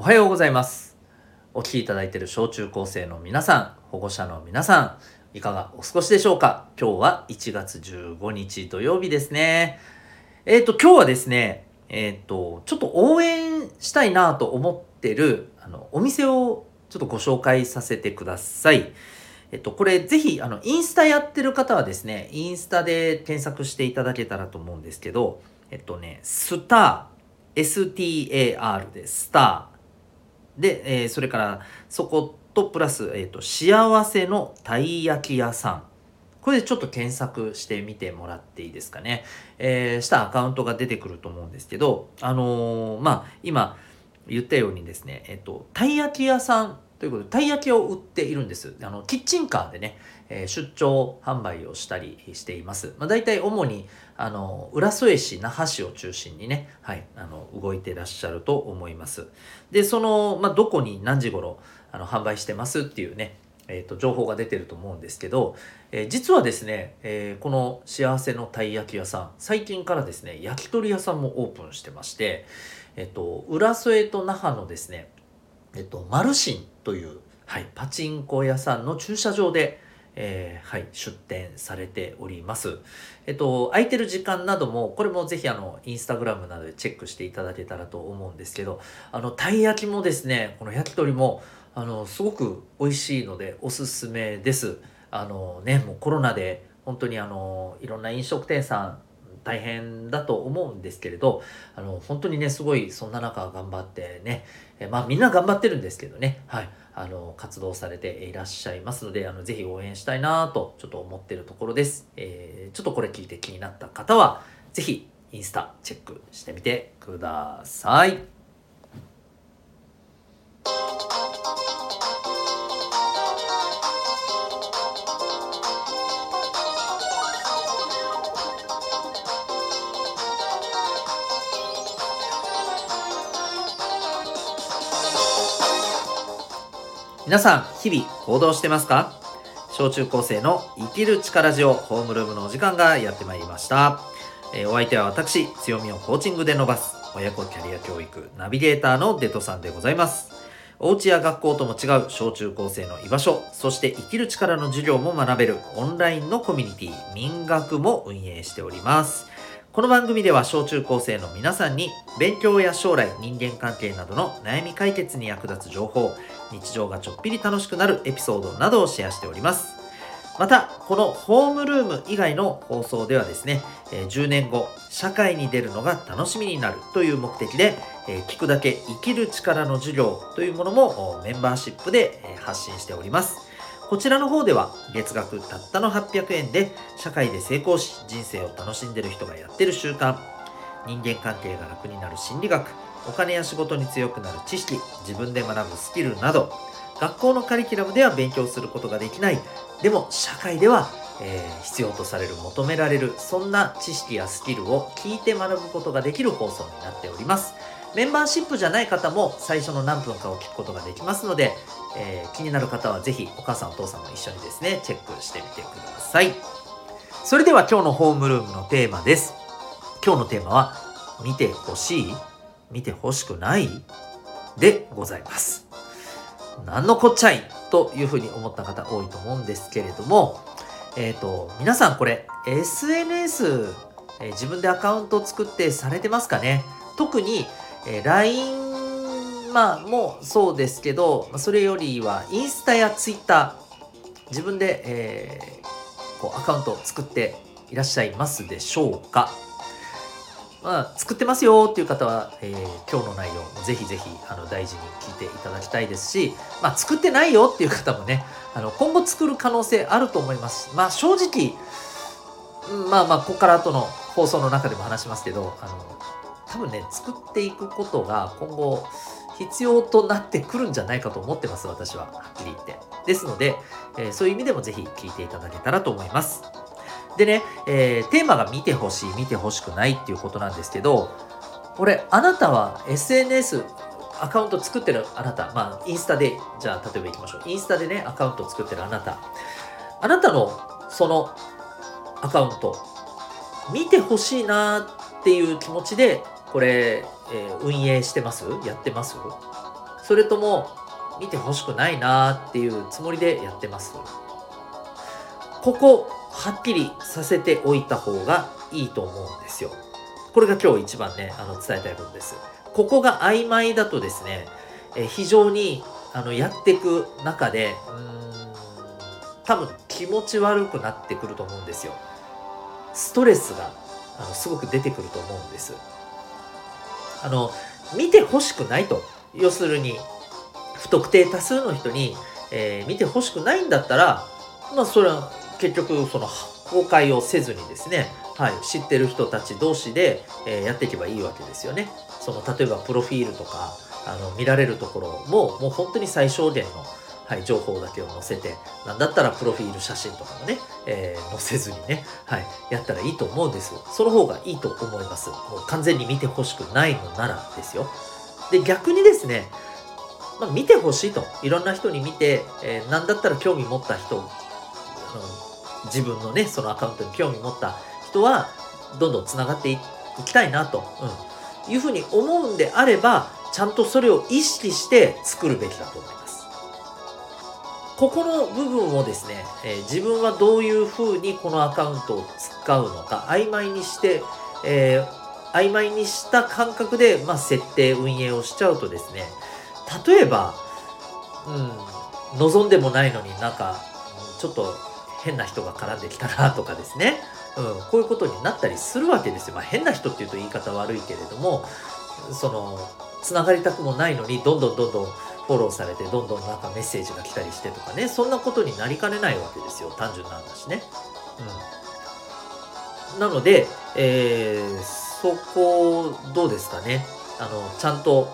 おはようございます。お聞きいただいている小中高生の皆さん保護者の皆さんいかがお過ごしでしょうか？今日は1月15日土曜日ですね。えっ、ー、と今日はですねえっ、ー、とちょっと応援したいなと思ってるあのお店をちょっとご紹介させてください。えっと、これぜひ、あの、インスタやってる方はですね、インスタで検索していただけたらと思うんですけど、えっとね、スター、STAR でスター。で、えー、それからそことプラス、えっと、幸せのたい焼き屋さん。これでちょっと検索してみてもらっていいですかね。えー、したアカウントが出てくると思うんですけど、あのー、まあ、今言ったようにですね、えっと、たい焼き屋さんということで、たい焼きを売っているんです。あの、キッチンカーでね、えー、出張販売をしたりしています。まあ、大体主に、あの、浦添市、那覇市を中心にね、はい、あの、動いてらっしゃると思います。で、その、まあ、どこに何時頃、あの、販売してますっていうね、えーと、情報が出てると思うんですけど、えー、実はですね、えー、この幸せのたい焼き屋さん最近からですね焼き鳥屋さんもオープンしてまして、えっ、と、浦添と那覇のですねえっと、マルシンという、はい、パチンコ屋さんの駐車場で、えー、はい、出店されております。えっと、空いてる時間なども、これもぜひあの、インスタグラムなどでチェックしていただけたらと思うんですけど、あの、たい焼きもですね、この焼き鳥も、あの、すごく美味しいのでおすすめです。あのね、もうコロナで本当にあの、いろんな飲食店さん大変だと思うんですけれどあの本当にねすごいそんな中頑張ってねえまあみんな頑張ってるんですけどね。はい。あの活動されていらっしゃいますのであのぜひ応援したいなとちょっと思ってるところです、えー、ちょっとこれ聞いて気になった方はぜひインスタチェックしてみてください。皆さん、日々行動してますか？小中高生の生きる力ジオホームルームのお時間がやってまいりました。えー、お相手は私、強みをコーチングで伸ばす、親子キャリア教育ナビゲーターのデトさんでございます。お家や学校とも違う小中高生の居場所、そして生きる力の授業も学べるオンラインのコミュニティ、民学も運営しております。この番組では小中高生の皆さんに勉強や将来人間関係などの悩み解決に役立つ情報日常がちょっぴり楽しくなるエピソードなどをシェアしております。またこのホームルーム以外の放送ではですね10年後社会に出るのが楽しみになるという目的で聞くだけ生きる力の授業というものもメンバーシップで発信しております。こちらの方では月額たったの800円で社会で成功し人生を楽しんでる人がやってる習慣人間関係が楽になる心理学お金や仕事に強くなる知識自分で学ぶスキルなど学校のカリキュラムでは勉強することができないでも社会では、えー、必要とされる求められるそんな知識やスキルを聞いて学ぶことができる放送になっておりますメンバーシップじゃない方も最初の何分かを聞くことができますので、えー、気になる方はぜひお母さんお父さんも一緒にですね、チェックしてみてください。それでは今日のホームルームのテーマです。今日のテーマは、見てほしい見てほしくない？でございます。何のこっちゃい？というふうに思った方多いと思うんですけれども、えっ、ー、と、皆さんこれ SNS、えー、自分でアカウント作ってされてますかね？特にえー、LINE まあもそうですけどそれよりはインスタやツイッター自分で、えー、こうアカウントを作っていらっしゃいますでしょうか？まあ、作ってますよっていう方は、えー、今日の内容ぜひぜひあの大事に聞いていただきたいですし、まあ、作ってないよっていう方もねあの今後作る可能性あると思います。まあ正直まあまあここから後の放送の中でも話しますけどあの多分ね作っていくことが今後必要となってくるんじゃないかと思ってます私は。はっきり言って。ですので、えー、そういう意味でもぜひ聞いていただけたらと思います。でね、えー、テーマが見てほしい見てほしくないっていうことなんですけどこれあなたは SNS アカウント作ってるあなた、まあ、インスタで、じゃあ、例えば行きましょう。インスタでね、アカウント作ってるあなた。あなたの、その、アカウント、見てほしいなっていう気持ちでこれ、えー、運営してます？やってます？それとも見てほしくないなっていうつもりでやってます？ここはっきりさせておいた方がいいと思うんですよ。これが今日一番ねあの伝えたいことです。ここが曖昧だとですねえ非常にあのやっていく中で多分気持ち悪くなってくると思うんですよ。ストレスがあのすごく出てくると思うんです。あの見てほしくないと。要するに不特定多数の人に、えー、見てほしくないんだったらまあそれは結局その公開をせずにですね、はい、知ってる人たち同士で、えー、やっていけばいいわけですよね。その例えばプロフィールとかあの見られるところももう本当に最小限の、はい、情報だけを載せてなんだったらプロフィール写真とかもね、えー、載せずにね、はい、やったらいいと思うんですその方がいいと思います。もう完全に見てほしくないのならですよ。で逆にですね、まあ、見てほしいと。いろんな人に見て、えー、何だったら興味持った人自分のねそのアカウントに興味持った人はどんどんつながっていきたいなと、うん、いうふうに思うんであればちゃんとそれを意識して作るべきだと思います。ここの部分をですね、えー、自分はどういうふうにこのアカウントを使うのか曖昧にして、えー、曖昧にした感覚で、まあ、設定運営をしちゃうとですね例えば、うん、望んでもないのになんかちょっと変な人が絡んできたなとかですね、うん、こういうことになったりするわけですよ。まあ、変な人っていうと言い方悪いけれどもそのつながりたくもないのにどんどんどんどんフォローされてどんどんなんかメッセージが来たりしてとかね。そんなことになりかねないわけですよ。単純な話ね。うん、なので、えー、そこどうですかね。あのちゃんと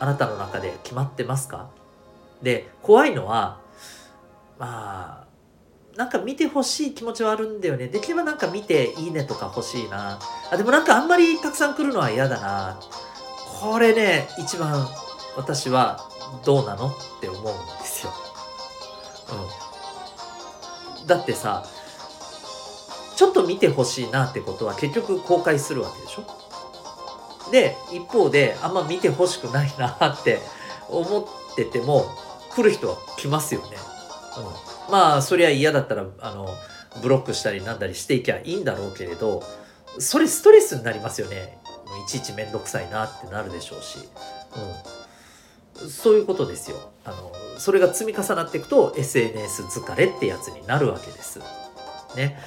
あなたの中で決まってますか？で怖いのはまあなんか見てほしい気持ちはあるんだよね。できればなんか見ていいねとか欲しいな。あ、でもなんかあんまりたくさん来るのは嫌だな。これね一番私はどうなのって思うんですよ。うん、だってさちょっと見てほしいなってことは結局公開するわけでしょで一方であんま見てほしくないなって思ってても来る人は来ますよね。うん、まあそりゃ嫌だったらあのブロックしたりなんだりしていきゃいいんだろうけれどそれストレスになりますよね。いちいち面倒くさいなってなるでしょうし、うん、そういうことですよ。あのそれが積み重なっていくと SNS 疲れってやつになるわけです。ね。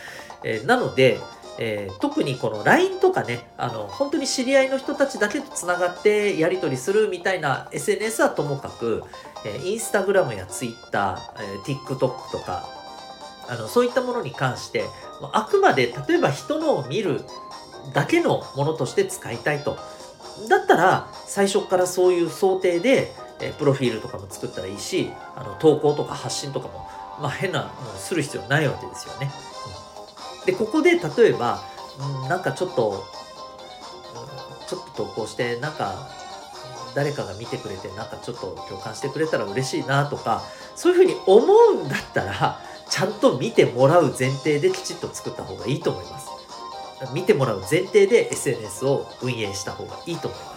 え、なので、えー、特にこの LINE とかねあの本当に知り合いの人たちだけとつながってやり取りするみたいな SNS はともかく、えー、インスタグラムや Twitter、えー、TikTok とかあのそういったものに関してあくまで例えば人のを見るだけのものとして使いたいと。だったら最初からそういう想定で、えプロフィールとかも作ったらいいしあの投稿とか発信とかも、まあ、変なのする必要ないわけですよね。うん、でここで例えば、うん、なんかちょっと、ちょっと投稿してなんか誰かが見てくれてなんかちょっと共感してくれたら嬉しいなとかそういうふうに思うんだったらちゃんと見てもらう前提できちっと作った方がいいと思います。見てもらう前提で SNS を運営した方がいいと思います。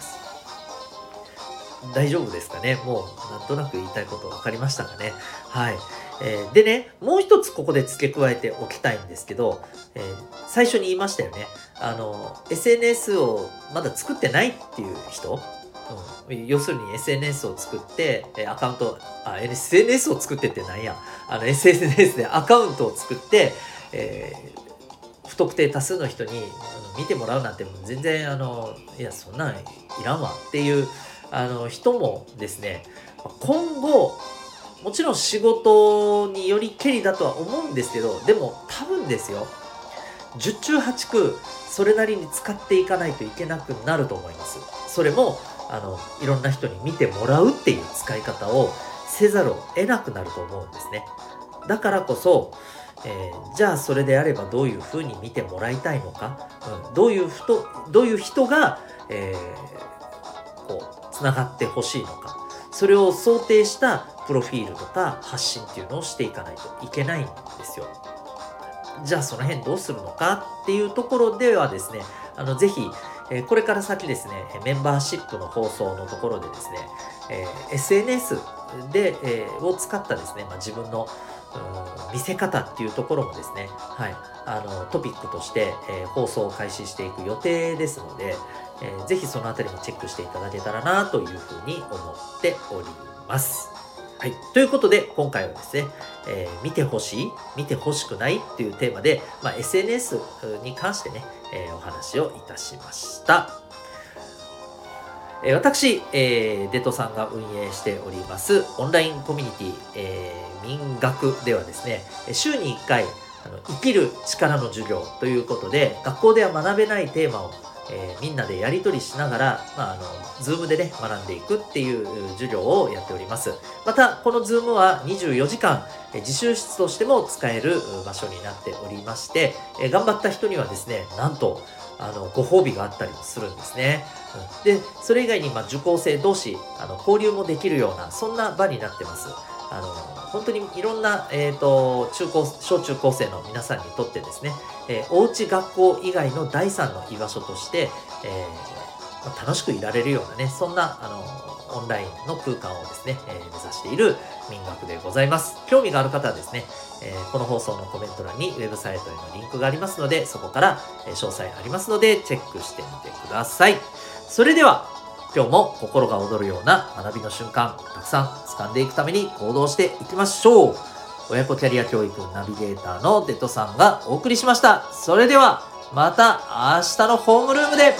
大丈夫ですかね。もうなんとなく言いたいこと分かりましたかね。はい。えー、でね、もう一つここで付け加えておきたいんですけど、えー、最初に言いましたよね。あの、SNS をまだ作ってないっていう人、うん、要するに SNS を作って、アカウント、あ、SNS を作ってってなんや、あの SNS でアカウントを作って、えー不特定多数の人に見てもらうなんて全然あのいやそんなんいらんわっていうあの人もですね今後もちろん仕事によりけりだとは思うんですけどでも多分ですよ十中八九それなりに使っていかないといけなくなると思います。それもあのいろんな人に見てもらうっていう使い方をせざるを得なくなると思うんですね。だからこそえー、じゃあそれであればどういうふうに見てもらいたいのか、うん、どういう人どういう人が、えー、こうつながってほしいのかそれを想定したプロフィールとか発信っていうのをしていかないといけないんですよ。じゃあその辺どうするのかっていうところではですねあのぜひ、これから先ですねメンバーシップの放送のところでですね、え、SNS で、え、を使ったですね、まあ、自分の見せ方っていうところもですね、はい、あのトピックとして、え、放送を開始していく予定ですので、えー、ぜひそのあたりもチェックしていただけたらなというふうに思っております。はい。ということで、今回はですね、えー、見てほしい見てほしくないっていうテーマで、まあ、SNS に関してね、えー、お話をいたしました。えー、私、えー、デトさんが運営しておりますオンラインコミュニティ、えー、民学ではですね、週に1回、あの生きる力の授業ということで、学校では学べないテーマをえー、みんなでやり取りしながら、まあ、あの、ズームでね、学んでいくっていう授業をやっております。また、このズームは24時間、え自習室としても使える場所になっておりまして、え頑張った人にはですね、なんと、あの、ご褒美があったりもするんですね。うん、で、それ以外に、まあ、受講生同士、あの、交流もできるような、そんな場になってます。あの、本当にいろんな、えっ、ー、と、中高、小中高生の皆さんにとってですね、えー、おうち学校以外の第三の居場所として、えー、まあ、楽しくいられるようなね、そんな、あの、オンラインの空間をですね、えー、目指している民学でございます。興味がある方はですね、え、この放送のコメント欄にウェブサイトへのリンクがありますので、そこから、詳細ありますので、チェックしてみてください。それでは、今日も心が躍るような学びの瞬間、たくさん掴んでいくために行動していきましょう。親子キャリア教育ナビゲーターのデトさんがお送りしました。それでは、また明日のホームルームで